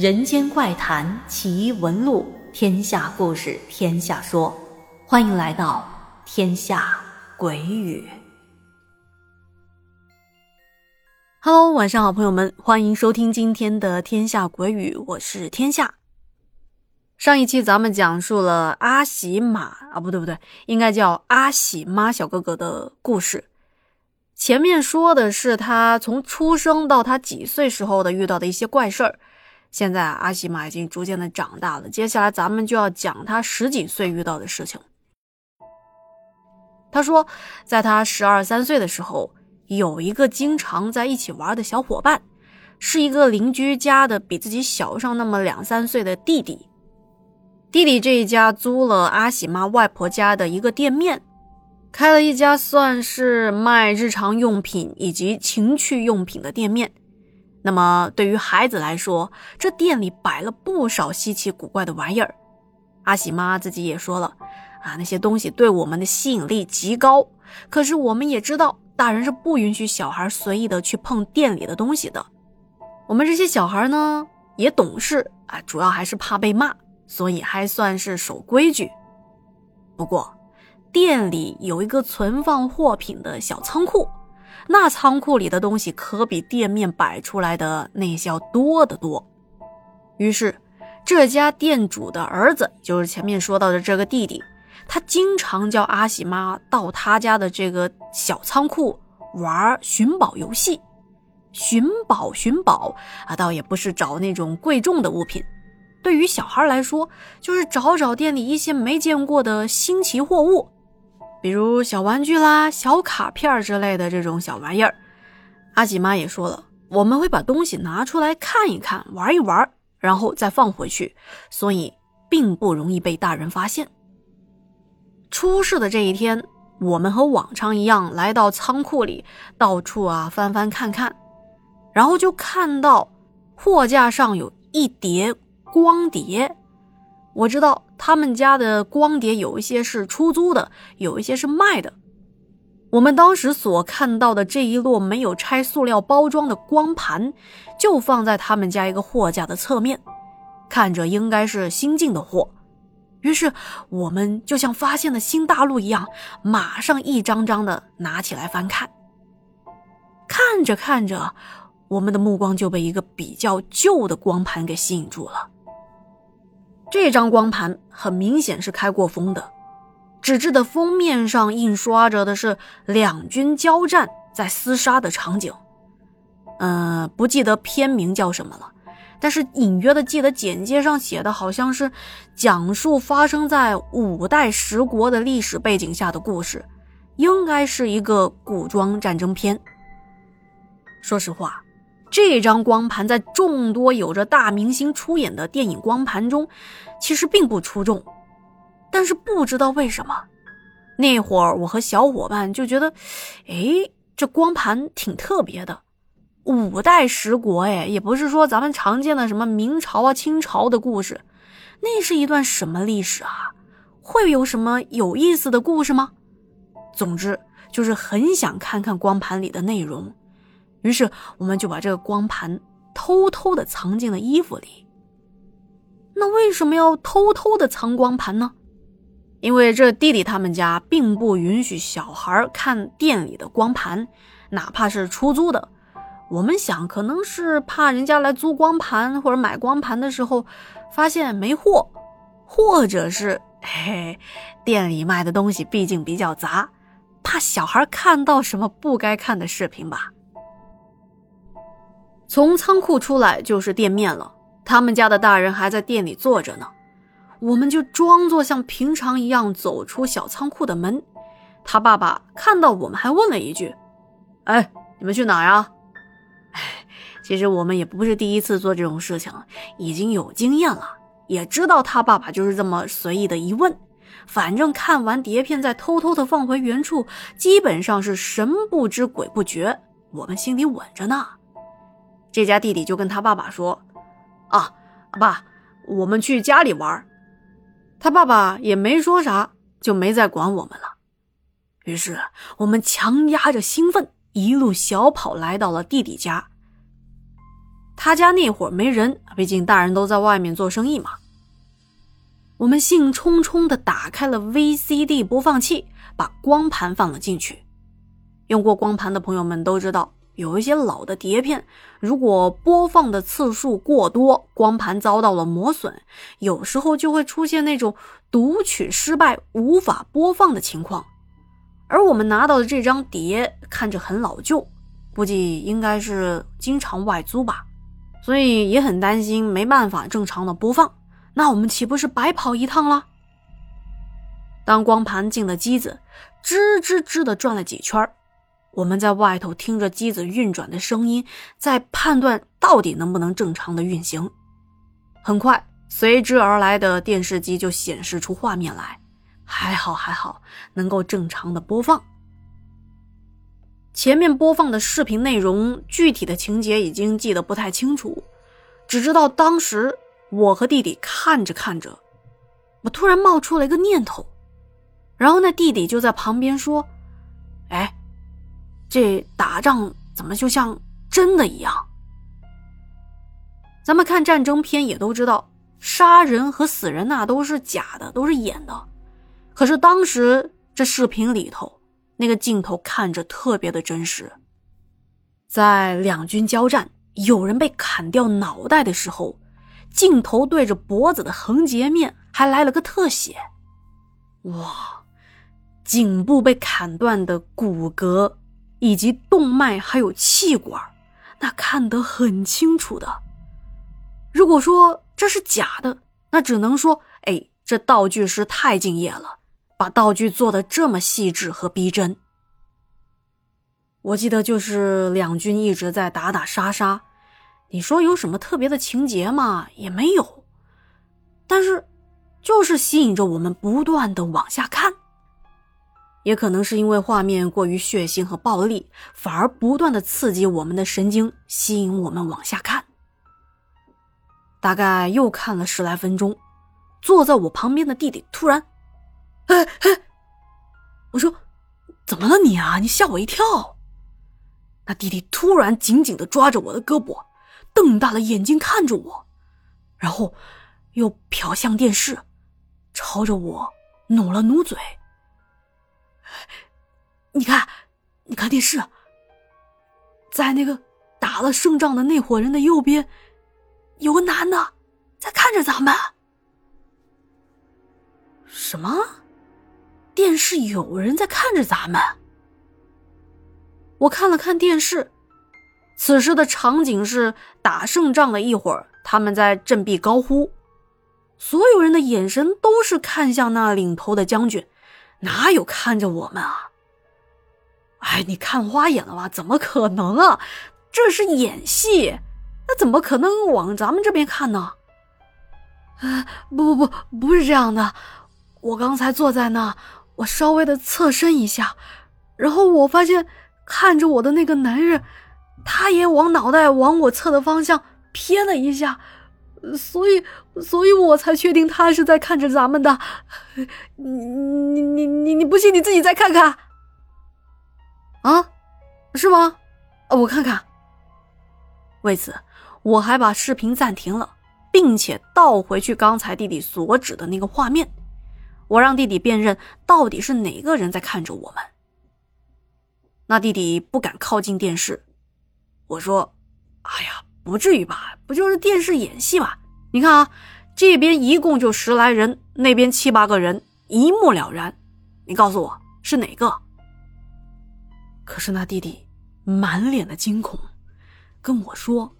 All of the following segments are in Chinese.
人间怪谈奇闻录，天下故事天下说，欢迎来到天下鬼语。Hello，晚上好，朋友们，欢迎收听今天的天下鬼语，我是天下。上一期咱们讲述了阿喜马啊，不对不对，应该叫阿喜妈小哥哥的故事。前面说的是他从出生到他几岁时候的遇到的一些怪事儿。现在阿喜玛已经逐渐的长大了，接下来咱们就要讲他十几岁遇到的事情。他说，在他十二三岁的时候，有一个经常在一起玩的小伙伴，是一个邻居家的比自己小上那么两三岁的弟弟。弟弟这一家租了阿喜妈外婆家的一个店面，开了一家算是卖日常用品以及情趣用品的店面。那么对于孩子来说，这店里摆了不少稀奇古怪的玩意儿。阿喜妈自己也说了，啊，那些东西对我们的吸引力极高。可是我们也知道，大人是不允许小孩随意的去碰店里的东西的。我们这些小孩呢，也懂事啊，主要还是怕被骂，所以还算是守规矩。不过，店里有一个存放货品的小仓库。那仓库里的东西可比店面摆出来的那些要多得多。于是，这家店主的儿子，就是前面说到的这个弟弟，他经常叫阿喜妈到他家的这个小仓库玩寻宝游戏。寻宝寻宝啊，倒也不是找那种贵重的物品，对于小孩来说，就是找找店里一些没见过的新奇货物。比如小玩具啦、小卡片之类的这种小玩意儿，阿喜妈也说了，我们会把东西拿出来看一看、玩一玩，然后再放回去，所以并不容易被大人发现。出事的这一天，我们和往常一样来到仓库里，到处啊翻翻看看，然后就看到货架上有一叠光碟。我知道他们家的光碟有一些是出租的，有一些是卖的。我们当时所看到的这一摞没有拆塑料包装的光盘，就放在他们家一个货架的侧面，看着应该是新进的货。于是我们就像发现了新大陆一样，马上一张张的拿起来翻看。看着看着，我们的目光就被一个比较旧的光盘给吸引住了。这张光盘很明显是开过封的，纸质的封面上印刷着的是两军交战在厮杀的场景，嗯，不记得片名叫什么了，但是隐约的记得简介上写的好像是讲述发生在五代十国的历史背景下的故事，应该是一个古装战争片。说实话。这张光盘在众多有着大明星出演的电影光盘中，其实并不出众。但是不知道为什么，那会儿我和小伙伴就觉得，哎，这光盘挺特别的。五代十国，哎，也不是说咱们常见的什么明朝啊、清朝的故事，那是一段什么历史啊？会有什么有意思的故事吗？总之，就是很想看看光盘里的内容。于是，我们就把这个光盘偷偷的藏进了衣服里。那为什么要偷偷的藏光盘呢？因为这弟弟他们家并不允许小孩看店里的光盘，哪怕是出租的。我们想，可能是怕人家来租光盘或者买光盘的时候发现没货，或者是嘿，店里卖的东西毕竟比较杂，怕小孩看到什么不该看的视频吧。从仓库出来就是店面了，他们家的大人还在店里坐着呢，我们就装作像平常一样走出小仓库的门。他爸爸看到我们还问了一句：“哎，你们去哪呀？”哎，其实我们也不是第一次做这种事情，已经有经验了，也知道他爸爸就是这么随意的一问。反正看完碟片再偷偷的放回原处，基本上是神不知鬼不觉，我们心里稳着呢。这家弟弟就跟他爸爸说：“啊，爸，我们去家里玩。”他爸爸也没说啥，就没再管我们了。于是我们强压着兴奋，一路小跑来到了弟弟家。他家那会儿没人，毕竟大人都在外面做生意嘛。我们兴冲冲的打开了 VCD 播放器，把光盘放了进去。用过光盘的朋友们都知道，有一些老的碟片，如果播放的次数过多，光盘遭到了磨损，有时候就会出现那种读取失败、无法播放的情况。而我们拿到的这张碟看着很老旧，估计应该是经常外租吧。所以也很担心没办法正常的播放，那我们岂不是白跑一趟了？当光盘进了机子，吱吱吱的转了几圈我们在外头听着机子运转的声音，在判断到底能不能正常的运行。很快，随之而来的电视机就显示出画面来，还好还好，能够正常的播放。前面播放的视频内容，具体的情节已经记得不太清楚，只知道当时我和弟弟看着看着，我突然冒出了一个念头，然后那弟弟就在旁边说：“哎，这打仗怎么就像真的一样？咱们看战争片也都知道，杀人和死人那都是假的，都是演的，可是当时这视频里头。”那个镜头看着特别的真实，在两军交战，有人被砍掉脑袋的时候，镜头对着脖子的横截面还来了个特写，哇，颈部被砍断的骨骼以及动脉还有气管，那看得很清楚的。如果说这是假的，那只能说，哎，这道具师太敬业了。把道具做的这么细致和逼真，我记得就是两军一直在打打杀杀，你说有什么特别的情节吗？也没有，但是就是吸引着我们不断的往下看。也可能是因为画面过于血腥和暴力，反而不断的刺激我们的神经，吸引我们往下看。大概又看了十来分钟，坐在我旁边的弟弟突然。哎哎，我说，怎么了你啊？你吓我一跳。那弟弟突然紧紧的抓着我的胳膊，瞪大了眼睛看着我，然后又瞟向电视，朝着我努了努嘴。你看，你看电视，在那个打了胜仗的那伙人的右边，有个男的在看着咱们。什么？电视有人在看着咱们。我看了看电视，此时的场景是打胜仗了一会儿，他们在振臂高呼，所有人的眼神都是看向那领头的将军，哪有看着我们啊？哎，你看花眼了吧？怎么可能啊？这是演戏，那怎么可能往咱们这边看呢？啊，不不不，不是这样的，我刚才坐在那。我稍微的侧身一下，然后我发现看着我的那个男人，他也往脑袋往我侧的方向瞥了一下，所以，所以我才确定他是在看着咱们的。你你你你不信你自己再看看，啊，是吗？我看看。为此，我还把视频暂停了，并且倒回去刚才弟弟所指的那个画面。我让弟弟辨认到底是哪个人在看着我们。那弟弟不敢靠近电视。我说：“哎呀，不至于吧？不就是电视演戏吧？你看啊，这边一共就十来人，那边七八个人，一目了然。你告诉我是哪个？”可是那弟弟满脸的惊恐，跟我说：“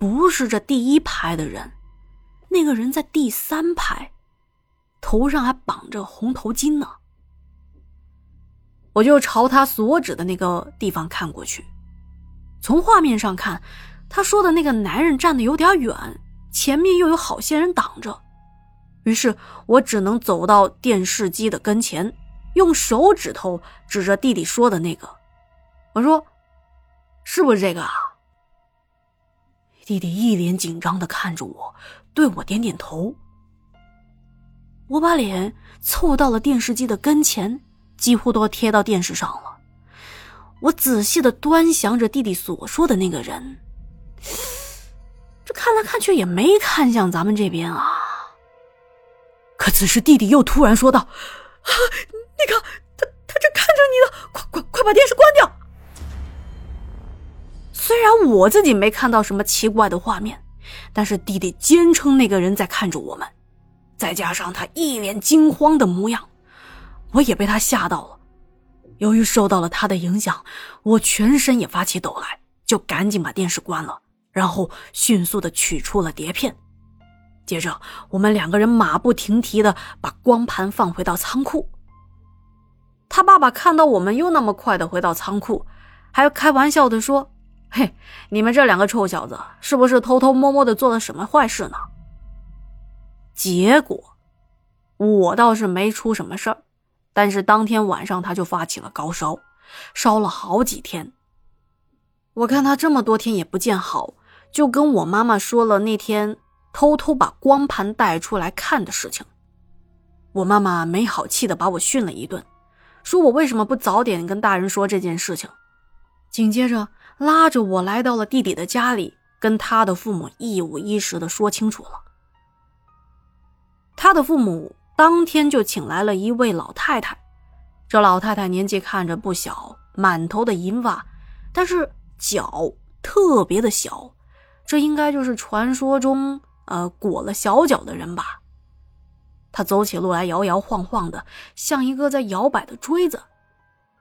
不是这第一排的人，那个人在第三排。”头上还绑着红头巾呢，我就朝他所指的那个地方看过去。从画面上看，他说的那个男人站的有点远，前面又有好些人挡着，于是我只能走到电视机的跟前，用手指头指着弟弟说的那个，我说：“是不是这个啊？”弟弟一脸紧张的看着我，对我点点头。我把脸凑到了电视机的跟前，几乎都贴到电视上了。我仔细的端详着弟弟所说的那个人，看来看去也没看向咱们这边啊。可此时弟弟又突然说道：“啊，那个他他正看着你呢，快快快把电视关掉！”虽然我自己没看到什么奇怪的画面，但是弟弟坚称那个人在看着我们，再加上他一脸惊慌的模样，我也被他吓到了。由于受到了他的影响，我全身也发起抖来，就赶紧把电视关了，然后迅速的取出了碟片。接着，我们两个人马不停蹄的把光盘放回到仓库。他爸爸看到我们又那么快的回到仓库，还开玩笑的说：“嘿，你们这两个臭小子，是不是偷偷摸摸的做了什么坏事呢？”结果，我倒是没出什么事儿，但是当天晚上他就发起了高烧，烧了好几天。我看他这么多天也不见好，就跟我妈妈说了那天。偷偷把光盘带出来看的事情，我妈妈没好气的把我训了一顿，说我为什么不早点跟大人说这件事情。紧接着拉着我来到了弟弟的家里，跟他的父母一五一十的说清楚了。他的父母当天就请来了一位老太太，这老太太年纪看着不小，满头的银发，但是脚特别的小，这应该就是传说中。呃，裹了小脚的人吧。他走起路来摇摇晃晃的，像一个在摇摆的锥子。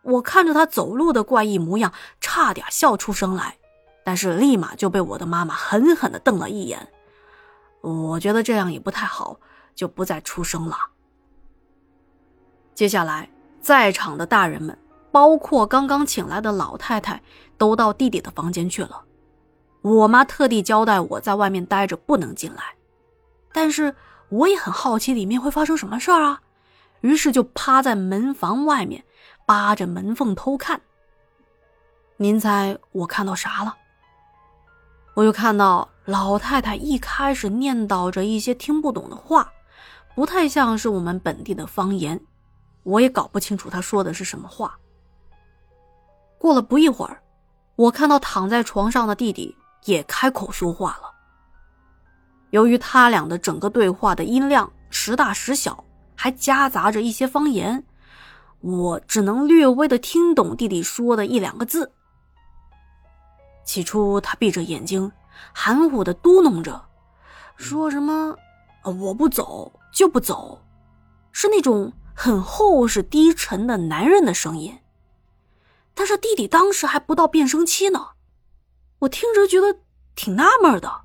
我看着他走路的怪异模样，差点笑出声来，但是立马就被我的妈妈狠狠的瞪了一眼。我觉得这样也不太好，就不再出声了。接下来，在场的大人们，包括刚刚请来的老太太，都到弟弟的房间去了。我妈特地交代我在外面待着，不能进来。但是我也很好奇里面会发生什么事儿啊，于是就趴在门房外面，扒着门缝偷看。您猜我看到啥了？我就看到老太太一开始念叨着一些听不懂的话，不太像是我们本地的方言，我也搞不清楚她说的是什么话。过了不一会儿，我看到躺在床上的弟弟。也开口说话了。由于他俩的整个对话的音量时大时小，还夹杂着一些方言，我只能略微的听懂弟弟说的一两个字。起初，他闭着眼睛，含糊的嘟囔着，说什么“我不走就不走”，是那种很厚实低沉的男人的声音。但是弟弟当时还不到变声期呢。我听着觉得挺纳闷的。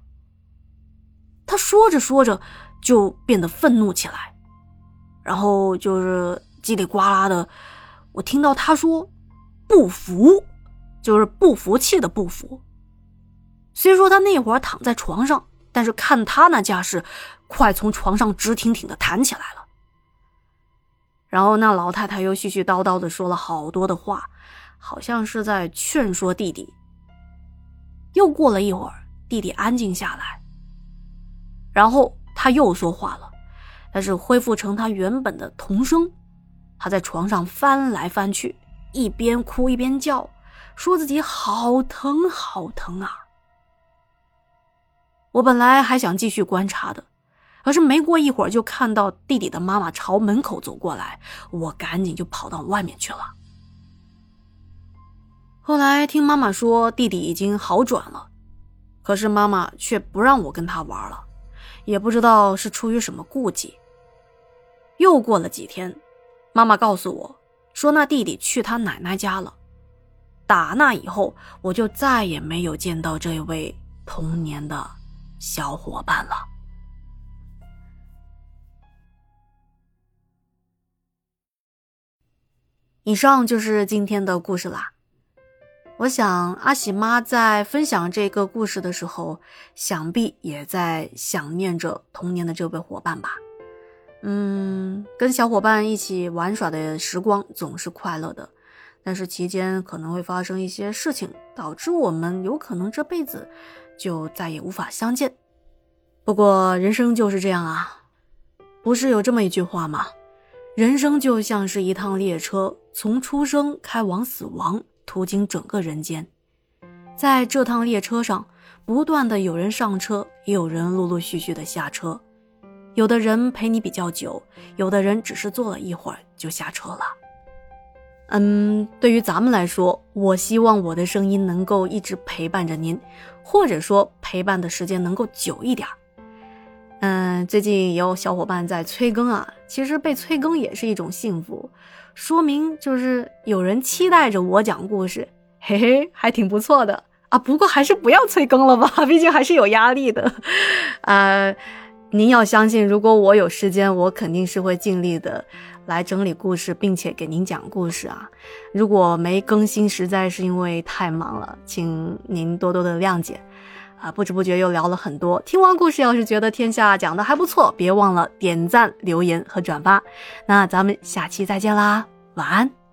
他说着说着就变得愤怒起来，然后就是叽里呱啦的，我听到他说“不服”，就是不服气的不服。虽说他那会儿躺在床上，但是看他那架势，快从床上直挺挺的弹起来了。然后那老太太又絮絮叨叨的说了好多的话，好像是在劝说弟弟。又过了一会儿，弟弟安静下来，然后他又说话了，但是恢复成他原本的童声。他在床上翻来翻去，一边哭一边叫，说自己好疼好疼啊！我本来还想继续观察的，可是没过一会儿就看到弟弟的妈妈朝门口走过来，我赶紧就跑到外面去了。后来听妈妈说，弟弟已经好转了，可是妈妈却不让我跟他玩了，也不知道是出于什么顾忌。又过了几天，妈妈告诉我，说那弟弟去他奶奶家了。打那以后，我就再也没有见到这位童年的小伙伴了。以上就是今天的故事啦。我想，阿喜妈在分享这个故事的时候，想必也在想念着童年的这位伙伴吧。嗯，跟小伙伴一起玩耍的时光总是快乐的，但是期间可能会发生一些事情，导致我们有可能这辈子就再也无法相见。不过，人生就是这样啊，不是有这么一句话吗？人生就像是一趟列车，从出生开往死亡。途经整个人间，在这趟列车上，不断的有人上车，也有人陆陆续续的下车。有的人陪你比较久，有的人只是坐了一会儿就下车了。嗯，对于咱们来说，我希望我的声音能够一直陪伴着您，或者说陪伴的时间能够久一点。嗯，最近也有小伙伴在催更啊，其实被催更也是一种幸福，说明就是有人期待着我讲故事，嘿嘿，还挺不错的啊。不过还是不要催更了吧，毕竟还是有压力的。呃，您要相信，如果我有时间，我肯定是会尽力的。来整理故事，并且给您讲故事啊！如果没更新，实在是因为太忙了，请您多多的谅解。啊，不知不觉又聊了很多。听完故事，要是觉得天下讲的还不错，别忘了点赞、留言和转发。那咱们下期再见啦，晚安。